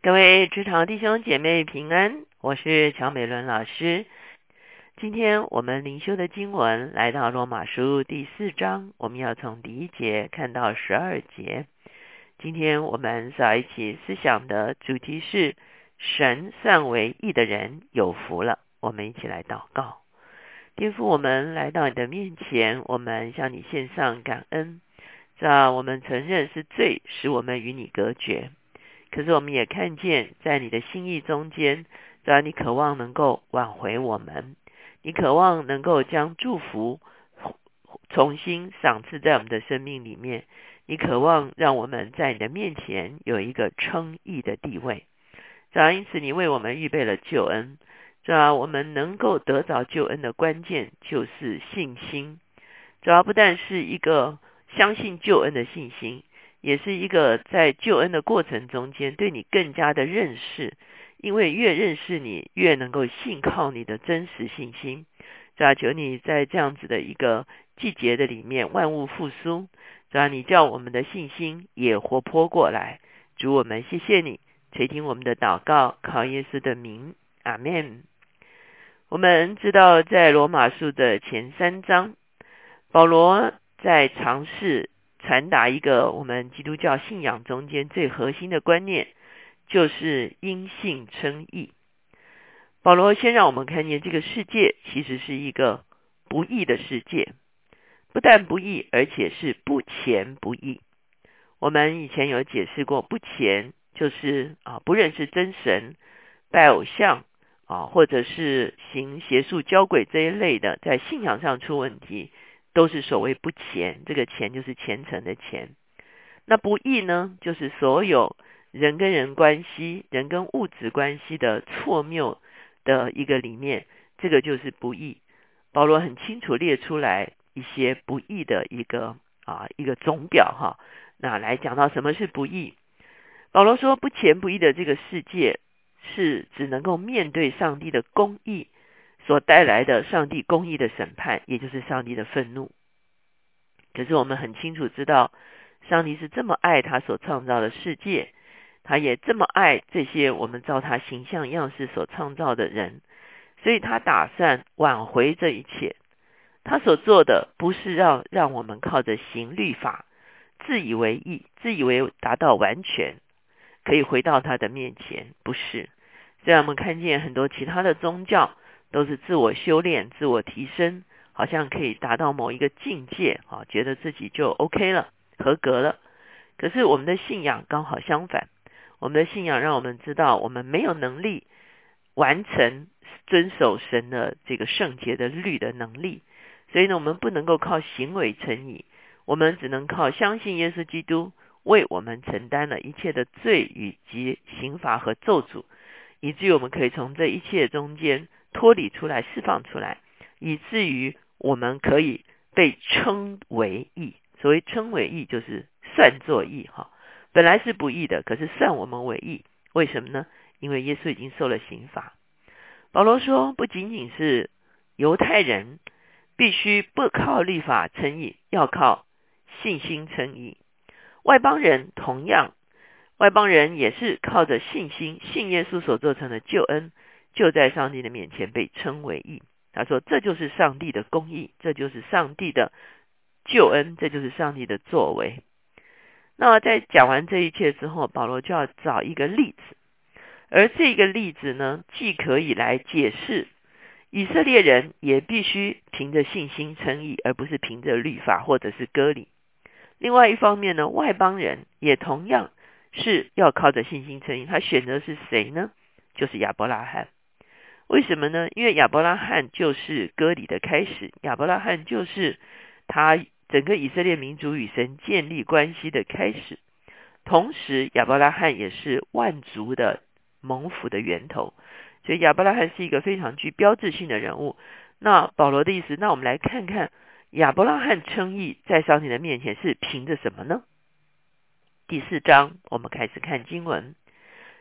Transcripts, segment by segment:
各位职场弟兄姐妹平安，我是乔美伦老师。今天我们灵修的经文来到罗马书第四章，我们要从第一节看到十二节。今天我们要一起思想的主题是神算为义的人有福了。我们一起来祷告，天父，我们来到你的面前，我们向你献上感恩。这我们承认是罪，使我们与你隔绝。可是我们也看见，在你的心意中间，只要你渴望能够挽回我们，你渴望能够将祝福重新赏赐在我们的生命里面，你渴望让我们在你的面前有一个称义的地位。主要因此，你为我们预备了救恩。主要我们能够得着救恩的关键就是信心。主要不但是一个相信救恩的信心。也是一个在救恩的过程中间对你更加的认识，因为越认识你，越能够信靠你的真实信心。主要求你在这样子的一个季节的里面，万物复苏，主要你叫我们的信心也活泼过来。主我们谢谢你垂听我们的祷告，靠耶稣的名，阿门。我们知道在罗马书的前三章，保罗在尝试。传达一个我们基督教信仰中间最核心的观念，就是因信称义。保罗先让我们看见这个世界其实是一个不义的世界，不但不义，而且是不虔不义。我们以前有解释过，不虔就是啊不认识真神、拜偶像啊，或者是行邪术、交鬼这一类的，在信仰上出问题。都是所谓不虔，这个虔就是虔诚的虔。那不义呢，就是所有人跟人关系、人跟物质关系的错谬的一个理念，这个就是不义。保罗很清楚列出来一些不义的一个啊一个总表哈。那来讲到什么是不义，保罗说不虔不义的这个世界是只能够面对上帝的公义。所带来的上帝公义的审判，也就是上帝的愤怒。可是我们很清楚知道，上帝是这么爱他所创造的世界，他也这么爱这些我们照他形象样式所创造的人，所以他打算挽回这一切。他所做的不是让让我们靠着行律法，自以为意，自以为达到完全，可以回到他的面前，不是。虽然我们看见很多其他的宗教。都是自我修炼、自我提升，好像可以达到某一个境界，啊，觉得自己就 OK 了、合格了。可是我们的信仰刚好相反，我们的信仰让我们知道，我们没有能力完成遵守神的这个圣洁的律的能力，所以呢，我们不能够靠行为成义，我们只能靠相信耶稣基督为我们承担了一切的罪与及刑罚和咒诅，以至于我们可以从这一切中间。脱离出来，释放出来，以至于我们可以被称为义。所谓称为义，就是算作义哈。本来是不义的，可是算我们为义。为什么呢？因为耶稣已经受了刑罚。保罗说，不仅仅是犹太人必须不靠律法称义，要靠信心称义。外邦人同样，外邦人也是靠着信心，信耶稣所做成的救恩。就在上帝的面前被称为义。他说：“这就是上帝的公义，这就是上帝的救恩，这就是上帝的作为。”那么在讲完这一切之后，保罗就要找一个例子，而这个例子呢，既可以来解释以色列人也必须凭着信心称义，而不是凭着律法或者是割礼。另外一方面呢，外邦人也同样是要靠着信心称义。他选择是谁呢？就是亚伯拉罕。为什么呢？因为亚伯拉罕就是割礼的开始，亚伯拉罕就是他整个以色列民族与神建立关系的开始。同时，亚伯拉罕也是万族的蒙福的源头，所以亚伯拉罕是一个非常具标志性的人物。那保罗的意思，那我们来看看亚伯拉罕称义在上帝的面前是凭着什么呢？第四章，我们开始看经文。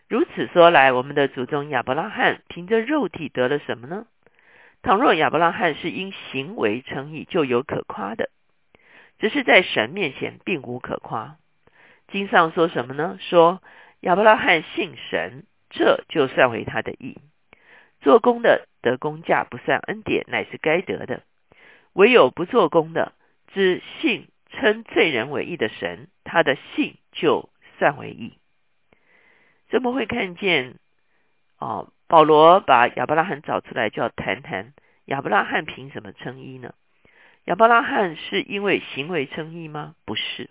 如此说来，我们的祖宗亚伯拉罕凭着肉体得了什么呢？倘若亚伯拉罕是因行为称义，就有可夸的；只是在神面前并无可夸。经上说什么呢？说亚伯拉罕信神，这就算为他的义。做工的得工价不算恩典，乃是该得的；唯有不做工的，只信称罪人为义的神，他的信就算为义。怎么会看见？哦，保罗把亚伯拉罕找出来，就要谈谈亚伯拉罕凭什么称义呢？亚伯拉罕是因为行为称义吗？不是。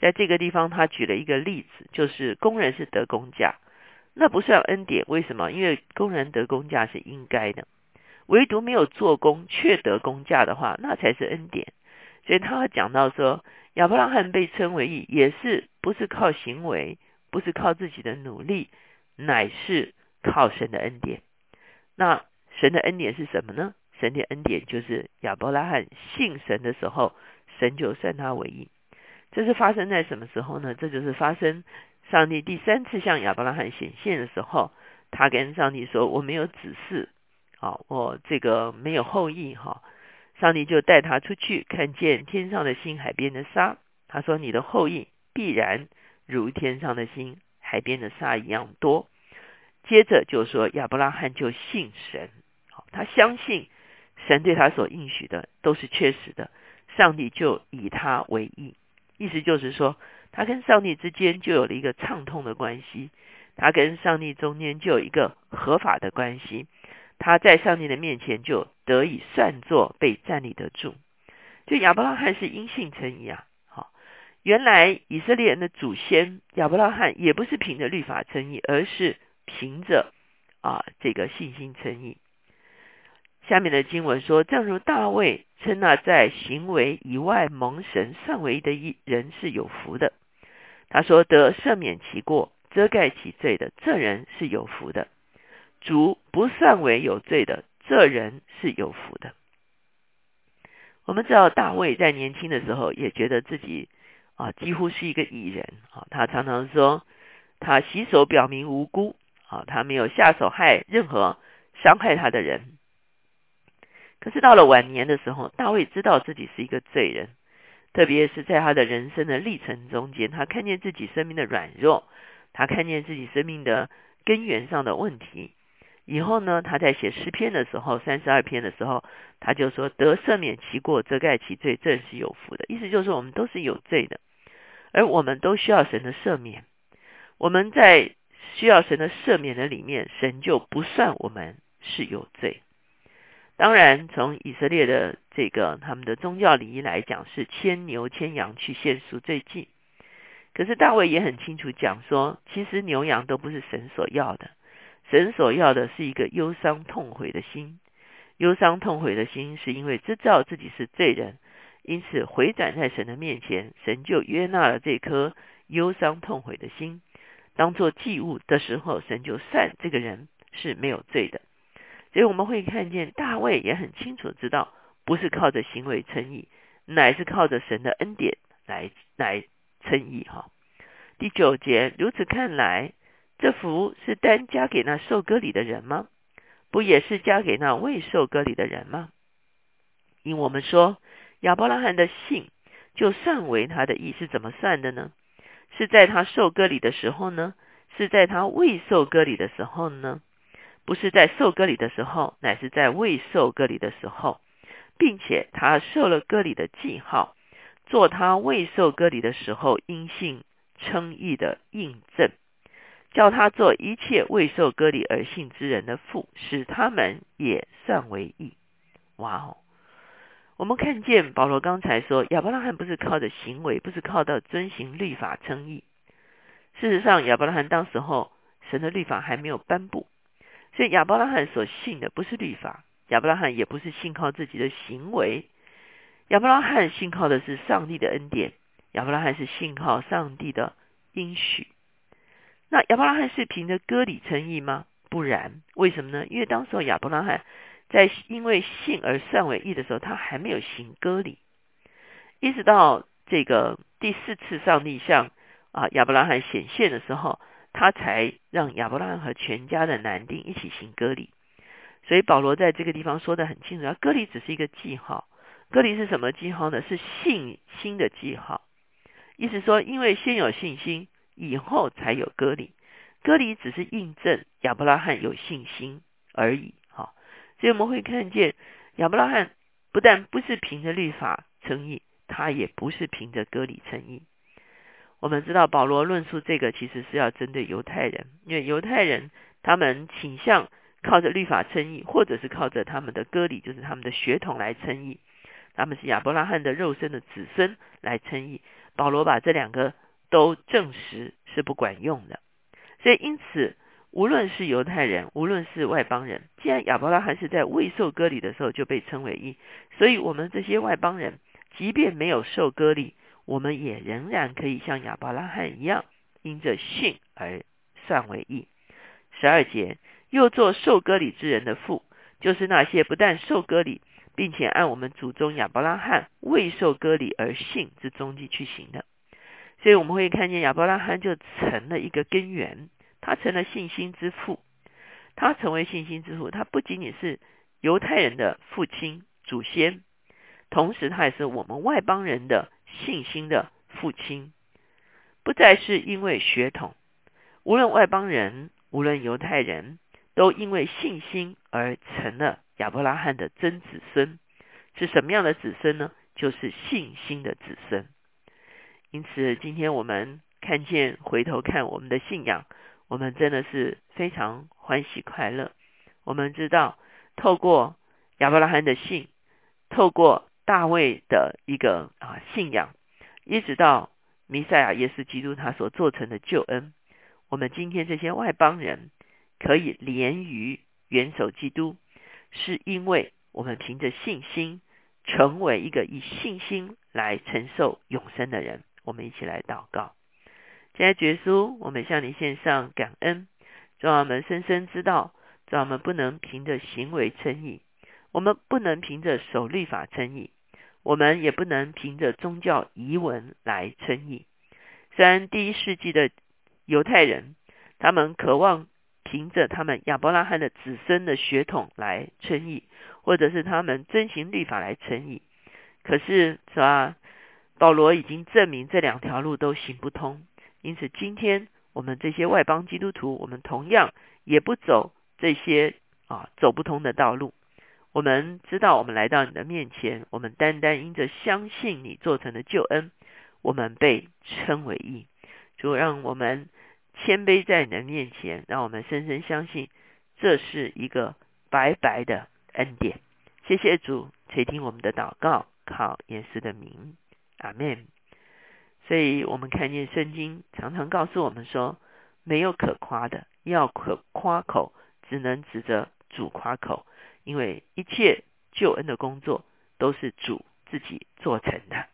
在这个地方，他举了一个例子，就是工人是得工价，那不算恩典。为什么？因为工人得工价是应该的，唯独没有做工却得工价的话，那才是恩典。所以他讲到说，亚伯拉罕被称为义，也是不是靠行为，不是靠自己的努力，乃是靠神的恩典。那神的恩典是什么呢？神的恩典就是亚伯拉罕信神的时候，神就算他为义。这是发生在什么时候呢？这就是发生上帝第三次向亚伯拉罕显现的时候，他跟上帝说：“我没有子嗣，啊，我这个没有后裔。”哈，上帝就带他出去，看见天上的星、海边的沙。他说：“你的后裔必然如天上的星、海边的沙一样多。”接着就说亚伯拉罕就信神，他相信神对他所应许的都是确实的，上帝就以他为义。意思就是说，他跟上帝之间就有了一个畅通的关系，他跟上帝中间就有一个合法的关系，他在上帝的面前就得以算作被站立得住。就亚伯拉罕是因信称义啊，原来以色列人的祖先亚伯拉罕也不是凭着律法称义，而是凭着啊这个信心称义。下面的经文说，正如大卫称那在行为以外蒙神算为的一人是有福的。他说得赦免其过、遮盖其罪的这人是有福的。主不算为有罪的这人是有福的。我们知道大卫在年轻的时候也觉得自己啊几乎是一个艺人啊，他常常说他洗手表明无辜啊，他没有下手害任何伤害他的人。可是到了晚年的时候，大卫知道自己是一个罪人，特别是在他的人生的历程中间，他看见自己生命的软弱，他看见自己生命的根源上的问题。以后呢，他在写诗篇的时候，三十二篇的时候，他就说：“得赦免其过，遮盖其罪，正是有福的。”意思就是我们都是有罪的，而我们都需要神的赦免。我们在需要神的赦免的里面，神就不算我们是有罪。当然，从以色列的这个他们的宗教礼仪来讲，是牵牛牵羊去献赎罪祭。可是大卫也很清楚讲说，其实牛羊都不是神所要的，神所要的是一个忧伤痛悔的心。忧伤痛悔的心，是因为知道自己是罪人，因此回转在神的面前，神就约纳了这颗忧伤痛悔的心，当做祭物的时候，神就算这个人是没有罪的。所以我们会看见大卫也很清楚知道，不是靠着行为称义，乃是靠着神的恩典来来称义。哈，第九节，如此看来，这福是单加给那受割礼的人吗？不也是加给那未受割礼的人吗？因我们说亚伯拉罕的信就算为他的义，是怎么算的呢？是在他受割礼的时候呢？是在他未受割礼的时候呢？不是在受割礼的时候，乃是在未受割礼的时候，并且他受了割礼的记号，做他未受割礼的时候因信称义的印证，叫他做一切未受割礼而信之人的父，使他们也算为义。哇哦！我们看见保罗刚才说，亚伯拉罕不是靠着行为，不是靠到遵行律法称义。事实上，亚伯拉罕当时候神的律法还没有颁布。所以亚伯拉罕所信的不是律法，亚伯拉罕也不是信靠自己的行为，亚伯拉罕信靠的是上帝的恩典，亚伯拉罕是信靠上帝的应许。那亚伯拉罕是凭着割礼称义吗？不然，为什么呢？因为当时候亚伯拉罕在因为信而算为义的时候，他还没有行割礼，一直到这个第四次上帝向啊亚伯拉罕显现的时候。他才让亚伯拉罕和全家的男丁一起行割礼，所以保罗在这个地方说的很清楚，割礼只是一个记号。割礼是什么记号呢？是信心的记号。意思说，因为先有信心，以后才有割礼，割礼只是印证亚伯拉罕有信心而已。所以我们会看见亚伯拉罕不但不是凭着律法称义，他也不是凭着割礼称义。我们知道保罗论述这个其实是要针对犹太人，因为犹太人他们倾向靠着律法称义，或者是靠着他们的割礼，就是他们的血统来称义。他们是亚伯拉罕的肉身的子孙来称义。保罗把这两个都证实是不管用的，所以因此，无论是犹太人，无论是外邦人，既然亚伯拉罕是在未受割礼的时候就被称为义，所以我们这些外邦人，即便没有受割礼，我们也仍然可以像亚伯拉罕一样，因着信而算为义。十二节又做受割礼之人的父，就是那些不但受割礼。并且按我们祖宗亚伯拉罕未受割礼而信之踪迹去行的，所以我们会看见亚伯拉罕就成了一个根源，他成了信心之父，他成为信心之父，他不仅仅是犹太人的父亲祖先，同时他也是我们外邦人的信心的父亲，不再是因为血统，无论外邦人，无论犹太人都因为信心而成了。亚伯拉罕的真子孙是什么样的子孙呢？就是信心的子孙。因此，今天我们看见回头看我们的信仰，我们真的是非常欢喜快乐。我们知道，透过亚伯拉罕的信，透过大卫的一个啊信仰，一直到弥赛亚耶稣基督他所做成的救恩，我们今天这些外邦人可以连于元首基督。是因为我们凭着信心，成为一个以信心来承受永生的人。我们一起来祷告。现在绝书，我们向你献上感恩，让我们深深知道，让我们不能凭着行为称义，我们不能凭着守律法称义，我们也不能凭着宗教遗文来称义。虽然第一世纪的犹太人，他们渴望。凭着他们亚伯拉罕的子孙的血统来称义，或者是他们遵行律法来称义，可是是吧？保罗已经证明这两条路都行不通，因此今天我们这些外邦基督徒，我们同样也不走这些啊走不通的道路。我们知道，我们来到你的面前，我们单单因着相信你做成的救恩，我们被称为义，就让我们。谦卑在你的面前，让我们深深相信，这是一个白白的恩典。谢谢主垂听我们的祷告，靠耶稣的名，阿门。所以，我们看见圣经常常告诉我们说，没有可夸的，要可夸口，只能指着主夸口，因为一切救恩的工作都是主自己做成的。